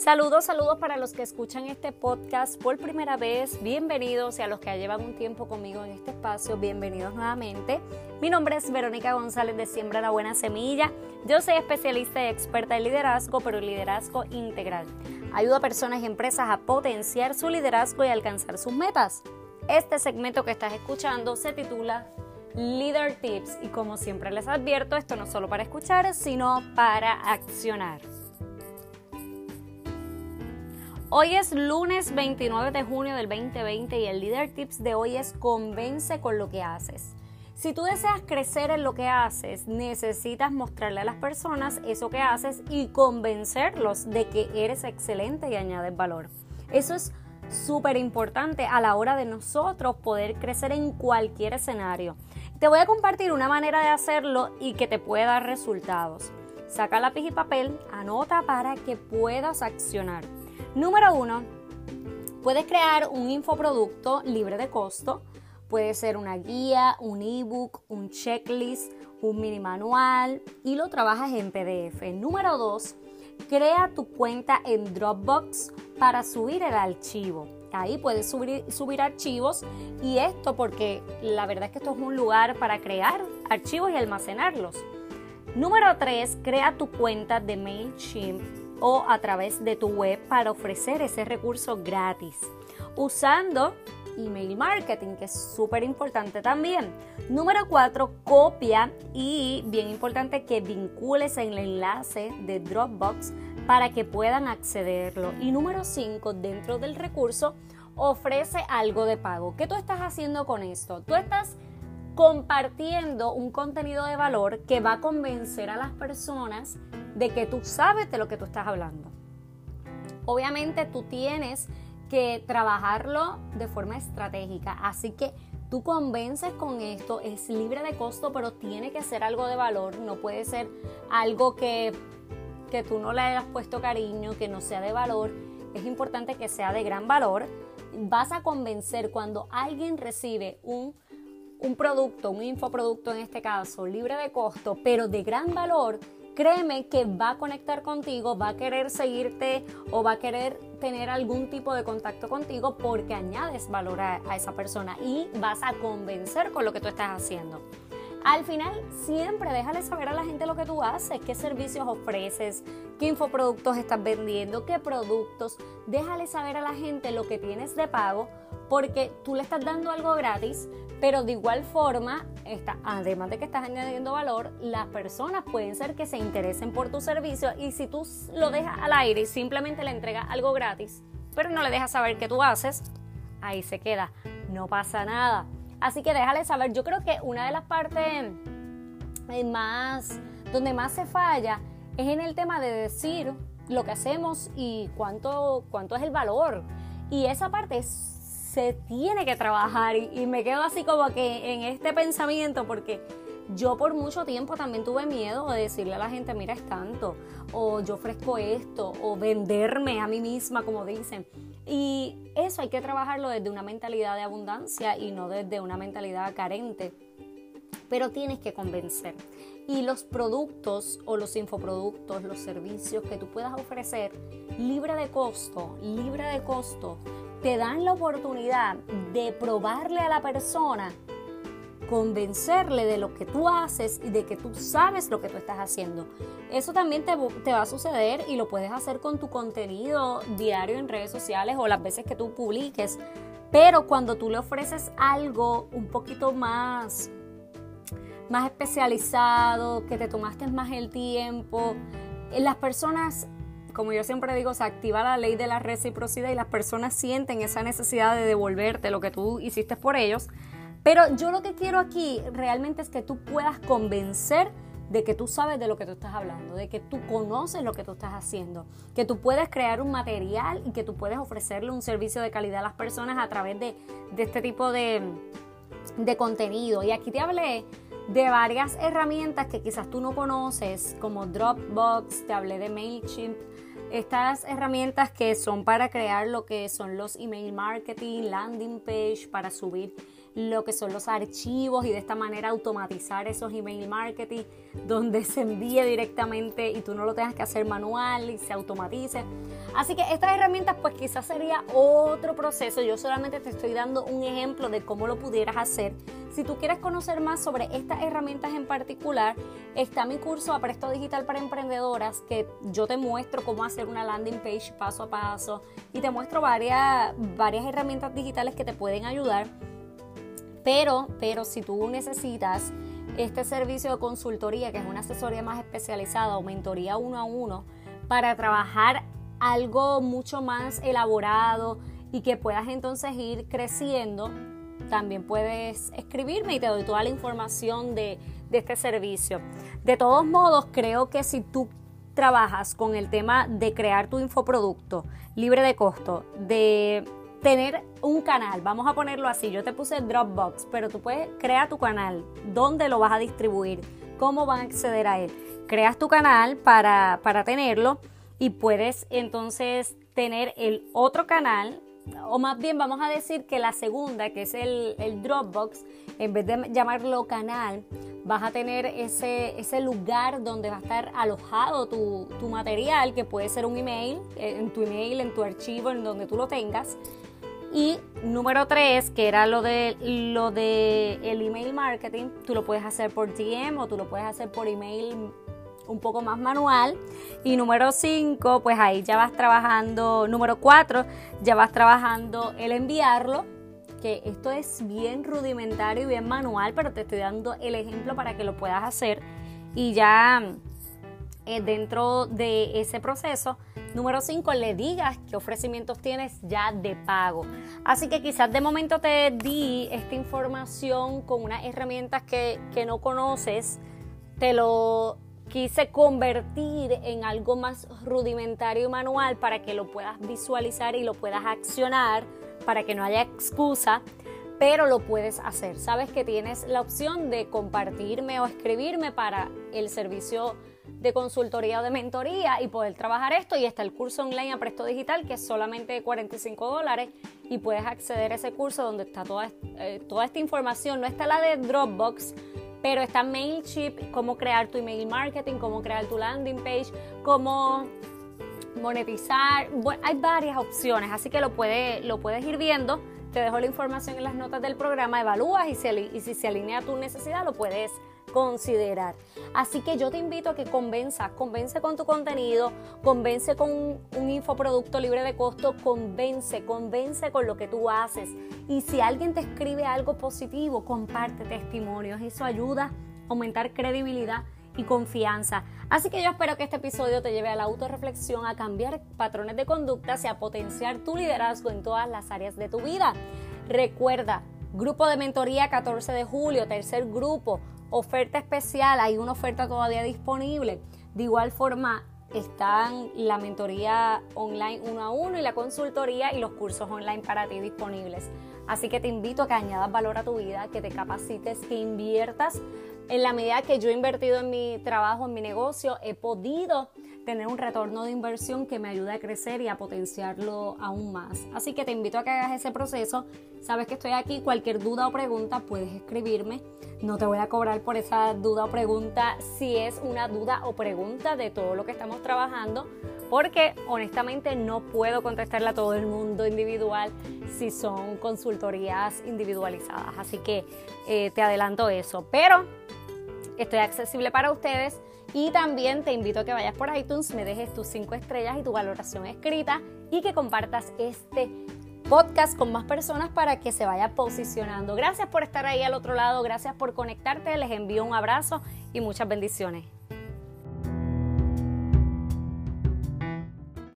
Saludos, saludos para los que escuchan este podcast por primera vez. Bienvenidos y a los que llevan un tiempo conmigo en este espacio, bienvenidos nuevamente. Mi nombre es Verónica González de Siembra la Buena Semilla. Yo soy especialista y experta en liderazgo, pero liderazgo integral. Ayudo a personas y empresas a potenciar su liderazgo y alcanzar sus metas. Este segmento que estás escuchando se titula Leader Tips y como siempre les advierto, esto no es solo para escuchar, sino para accionar. Hoy es lunes 29 de junio del 2020 y el Leader Tips de hoy es convence con lo que haces. Si tú deseas crecer en lo que haces, necesitas mostrarle a las personas eso que haces y convencerlos de que eres excelente y añades valor. Eso es súper importante a la hora de nosotros poder crecer en cualquier escenario. Te voy a compartir una manera de hacerlo y que te pueda dar resultados. Saca lápiz y papel, anota para que puedas accionar. Número uno, puedes crear un infoproducto libre de costo. Puede ser una guía, un ebook, un checklist, un mini manual y lo trabajas en PDF. Número dos, crea tu cuenta en Dropbox para subir el archivo. Ahí puedes subir, subir, archivos y esto porque la verdad es que esto es un lugar para crear archivos y almacenarlos. Número 3. Crea tu cuenta de MailChimp o a través de tu web para ofrecer ese recurso gratis. Usando email marketing, que es súper importante también. Número 4, copia y bien importante que vincules en el enlace de Dropbox para que puedan accederlo. Y número 5, dentro del recurso, ofrece algo de pago. ¿Qué tú estás haciendo con esto? Tú estás compartiendo un contenido de valor que va a convencer a las personas de que tú sabes de lo que tú estás hablando. Obviamente tú tienes que trabajarlo de forma estratégica, así que tú convences con esto, es libre de costo, pero tiene que ser algo de valor, no puede ser algo que, que tú no le hayas puesto cariño, que no sea de valor, es importante que sea de gran valor. Vas a convencer cuando alguien recibe un un producto, un infoproducto en este caso, libre de costo, pero de gran valor, créeme que va a conectar contigo, va a querer seguirte o va a querer tener algún tipo de contacto contigo porque añades valor a, esa persona y vas a convencer con lo que tú estás haciendo. Al final, siempre déjale saber a la gente lo que tú haces, qué servicios ofreces, qué infoproductos estás vendiendo, qué productos. Déjale saber a la gente lo que tienes de pago porque tú le estás dando algo gratis, pero de igual forma, está, además de que estás añadiendo valor, las personas pueden ser que se interesen por tu servicio y si tú lo dejas al aire y simplemente le entregas algo gratis, pero no le dejas saber qué tú haces, ahí se queda, no pasa nada. Así que déjale saber, yo creo que una de las partes eh, más, donde más se falla es en el tema de decir lo que hacemos y cuánto, cuánto es el valor. Y esa parte es se tiene que trabajar y, me quedo así como que en este pensamiento porque yo por mucho tiempo también tuve miedo de decirle a la gente, mira, es tanto, o yo ofrezco esto, o venderme a mí misma, como dicen. Y eso hay que trabajarlo desde una mentalidad de abundancia y no desde una mentalidad carente. Pero tienes que convencer. Y los productos o los infoproductos, los servicios que tú puedas ofrecer libre de costo, libre de costo, te dan la oportunidad de probarle a la persona, convencerle de lo que tú haces y de que tú sabes lo que tú estás haciendo. Eso también te, va a suceder y lo puedes hacer con tu contenido diario en redes sociales o las veces que tú publiques. Pero cuando tú le ofreces algo un poquito más, más especializado, que te tomaste más el tiempo, las personas como yo siempre digo, se activa la ley de la reciprocidad y las personas sienten esa necesidad de devolverte lo que tú hiciste por ellos. Pero yo lo que quiero aquí realmente es que tú puedas convencer de que tú sabes de lo que tú estás hablando, de que tú conoces lo que tú estás haciendo, que tú puedes crear un material y que tú puedes ofrecerle un servicio de calidad a las personas a través de, este tipo de, de contenido. Y aquí te hablé de varias herramientas que quizás tú no conoces, como Dropbox, te hablé de MailChimp, estas herramientas que son para crear lo que son los email marketing, landing page, para subir lo que son los archivos y de esta manera automatizar esos email marketing donde se envíe directamente y tú no lo tengas que hacer manual y se automatice. Así que estas herramientas pues quizás sería otro proceso. Yo solamente te estoy dando un ejemplo de cómo lo pudieras hacer. Si tú quieres conocer más sobre estas herramientas en particular, está mi curso Apresto Digital para Emprendedoras que yo te muestro cómo hacer una landing page paso a paso y te muestro varias, varias herramientas digitales que te pueden ayudar. Pero, pero si tú necesitas este servicio de consultoría, que es una asesoría más especializada o mentoría uno a uno, para trabajar algo mucho más elaborado y que puedas entonces ir creciendo, también puedes escribirme y te doy toda la información de, de este servicio. De todos modos, creo que si tú trabajas con el tema de crear tu infoproducto libre de costo, de tener un canal, vamos a ponerlo así, yo te puse Dropbox, pero tú puedes crear tu canal, dónde lo vas a distribuir, cómo van a acceder a él. Creas tu canal para, para tenerlo y puedes entonces tener el otro canal, o más bien vamos a decir que la segunda, que es el, Dropbox, en vez de llamarlo canal, vas a tener ese, ese lugar donde va a estar alojado tu, tu material, que puede ser un email, eh, en tu email, en tu archivo, en donde tú lo tengas y número tres, que era lo de lo de el email marketing, tú lo puedes hacer por DM o tú lo puedes hacer por email un poco más manual. Y número cinco, pues ahí ya vas trabajando, número cuatro, ya vas trabajando el enviarlo, que esto es bien rudimentario y bien manual, pero te estoy dando el ejemplo para que lo puedas hacer. Y ya eh, dentro de ese proceso, Número 5, le digas qué ofrecimientos tienes ya de pago. Así que quizás de momento te di esta información con unas herramientas que, que no conoces, te lo quise convertir en algo más rudimentario y manual para que lo puedas visualizar y lo puedas accionar, para que no haya excusa, pero lo puedes hacer. Sabes que tienes la opción de compartirme o escribirme para el servicio de consultoría o de mentoría y poder trabajar esto. Y está el curso online a Presto Digital, que es solamente 45 dólares y puedes acceder a ese curso donde está toda, eh, toda esta información. No está la de Dropbox, pero está MailChimp, cómo crear tu email marketing, cómo crear tu landing page, cómo monetizar. Bueno, hay varias opciones, así que lo, lo puedes ir viendo. Te dejo la información en las notas del programa, evalúas y, y si se alinea a tu necesidad lo puedes considerar. Así que yo te invito a que convenzas, convence con tu contenido, convence con un infoproducto libre de costo, convence, convence con lo que tú haces. Y si alguien te escribe algo positivo, comparte testimonios. Eso ayuda a aumentar credibilidad y confianza. Así que yo espero que este episodio te lleve a la autorreflexión, a cambiar patrones de conductas y a potenciar tu liderazgo en todas las áreas de tu vida. Recuerda, grupo de mentoría 14 de julio, tercer grupo, oferta especial, hay una oferta todavía disponible. De igual forma, están la mentoría online uno a uno y la consultoría y los cursos online para ti disponibles. Así que te invito a que añadas valor a tu vida, que te capacites, que inviertas. En la medida que yo he invertido en mi trabajo, en mi negocio, he podido tener un retorno de inversión que me ayude a crecer y a potenciarlo aún más. Así que te invito a que hagas ese proceso. Sabes que estoy aquí. Cualquier duda o pregunta puedes escribirme. No te voy a cobrar por esa duda o pregunta si es una duda o pregunta de todo lo que estamos trabajando, porque honestamente no puedo contestarle a todo el mundo individual si son consultorías individualizadas. Así que eh, te adelanto eso, pero estoy accesible para ustedes. Y también te invito a que vayas por iTunes, me dejes tus cinco estrellas y tu valoración escrita y que compartas este podcast con más personas para que se vaya posicionando. Gracias por estar ahí al otro lado, gracias por conectarte, les envío un abrazo y muchas bendiciones.